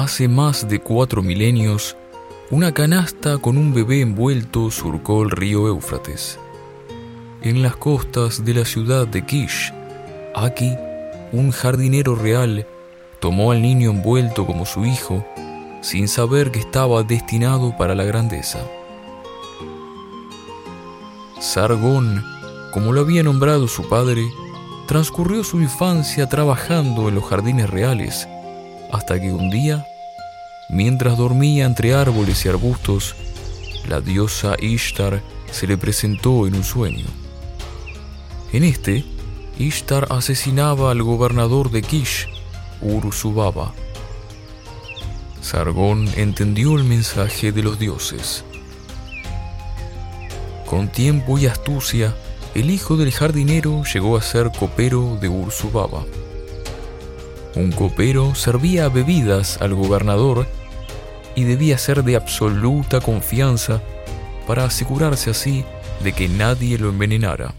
Hace más de cuatro milenios, una canasta con un bebé envuelto surcó el río Éufrates. En las costas de la ciudad de Kish, aquí, un jardinero real tomó al niño envuelto como su hijo, sin saber que estaba destinado para la grandeza. Sargón, como lo había nombrado su padre, transcurrió su infancia trabajando en los jardines reales, hasta que un día Mientras dormía entre árboles y arbustos, la diosa Ishtar se le presentó en un sueño. En este, Ishtar asesinaba al gobernador de Kish, Ursubaba. Sargón entendió el mensaje de los dioses. Con tiempo y astucia, el hijo del jardinero llegó a ser copero de Ursubaba. Un copero servía bebidas al gobernador y debía ser de absoluta confianza para asegurarse así de que nadie lo envenenara.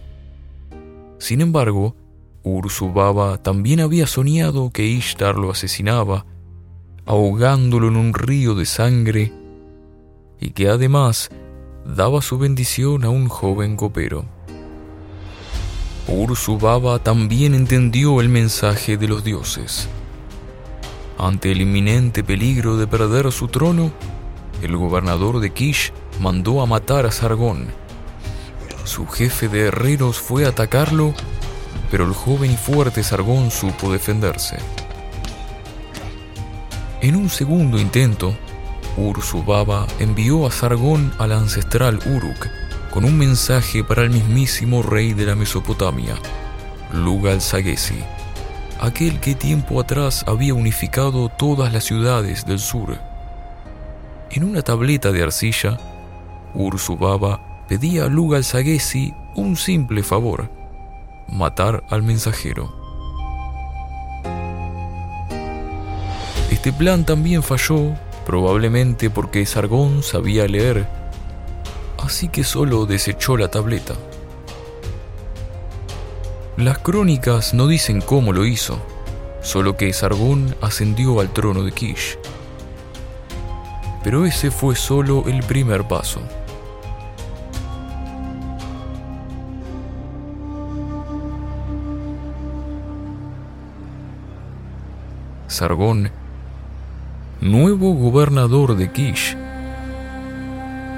Sin embargo, Ursubaba también había soñado que Ishtar lo asesinaba, ahogándolo en un río de sangre, y que además daba su bendición a un joven copero. Ursubaba también entendió el mensaje de los dioses. Ante el inminente peligro de perder su trono, el gobernador de Kish mandó a matar a Sargón. Su jefe de herreros fue a atacarlo, pero el joven y fuerte Sargón supo defenderse. En un segundo intento, Ursubaba envió a Sargón al ancestral Uruk con un mensaje para el mismísimo rey de la Mesopotamia, Lugal-Sagesi aquel que tiempo atrás había unificado todas las ciudades del sur. En una tableta de arcilla, Ursubaba pedía a Lugal Sagesi un simple favor, matar al mensajero. Este plan también falló, probablemente porque Sargón sabía leer, así que solo desechó la tableta. Las crónicas no dicen cómo lo hizo, solo que Sargón ascendió al trono de Kish. Pero ese fue solo el primer paso. Sargón, nuevo gobernador de Kish,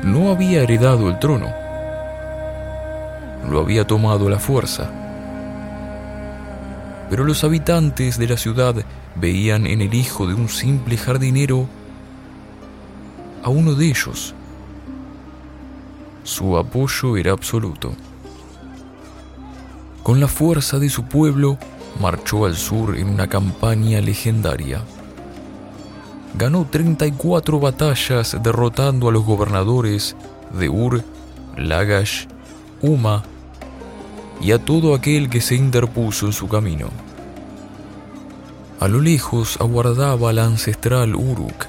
no había heredado el trono, lo había tomado la fuerza pero los habitantes de la ciudad veían en el hijo de un simple jardinero a uno de ellos. Su apoyo era absoluto. Con la fuerza de su pueblo, marchó al sur en una campaña legendaria. Ganó 34 batallas derrotando a los gobernadores de Ur, Lagash, Uma y a todo aquel que se interpuso en su camino. A lo lejos aguardaba la ancestral Uruk,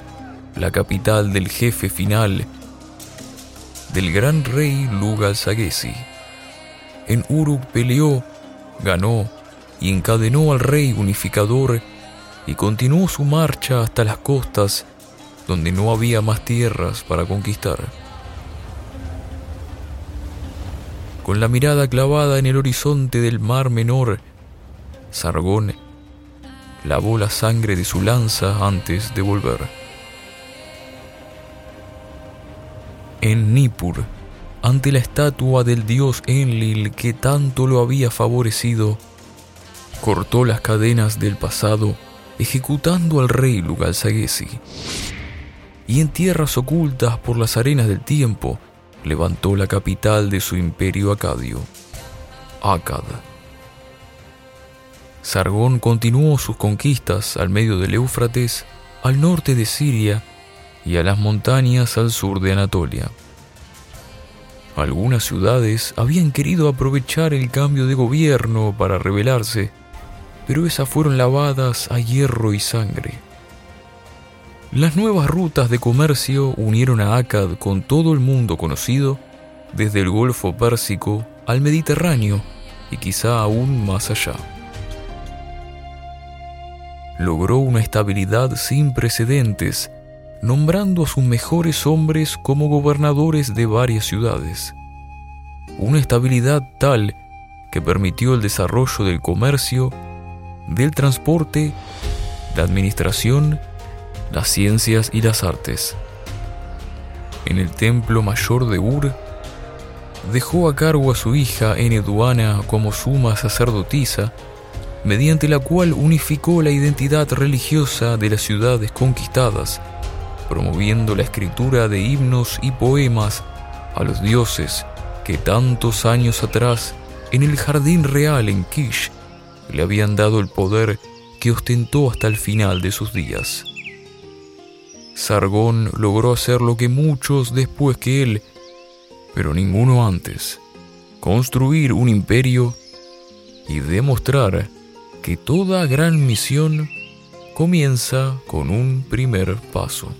la capital del jefe final del gran rey Lugal Sagesi. En Uruk peleó, ganó y encadenó al rey unificador y continuó su marcha hasta las costas donde no había más tierras para conquistar. Con la mirada clavada en el horizonte del mar menor, Sargón lavó la sangre de su lanza antes de volver. En Nippur, ante la estatua del dios Enlil que tanto lo había favorecido, cortó las cadenas del pasado ejecutando al rey Lugalsagesi. Y en tierras ocultas por las arenas del tiempo, levantó la capital de su imperio acadio, Akkad. Sargón continuó sus conquistas al medio del Éufrates, al norte de Siria y a las montañas al sur de Anatolia. Algunas ciudades habían querido aprovechar el cambio de gobierno para rebelarse, pero esas fueron lavadas a hierro y sangre. Las nuevas rutas de comercio unieron a Akkad con todo el mundo conocido, desde el Golfo Pérsico al Mediterráneo y quizá aún más allá. logró una estabilidad sin precedentes, nombrando a sus mejores hombres como gobernadores de varias ciudades. Una estabilidad tal que permitió el desarrollo del comercio, del transporte, la administración, las ciencias y las artes. En el templo mayor de Ur, dejó a cargo a su hija Eneduana como suma sacerdotisa, mediante la cual unificó la identidad religiosa de las ciudades conquistadas, promoviendo la escritura de himnos y poemas a los dioses que tantos años atrás en el jardín real en Kish le habían dado el poder que ostentó hasta el final de sus días. Sargón logró hacer lo que muchos después que él, pero ninguno antes, construir un imperio y demostrar que toda gran misión comienza con un primer paso.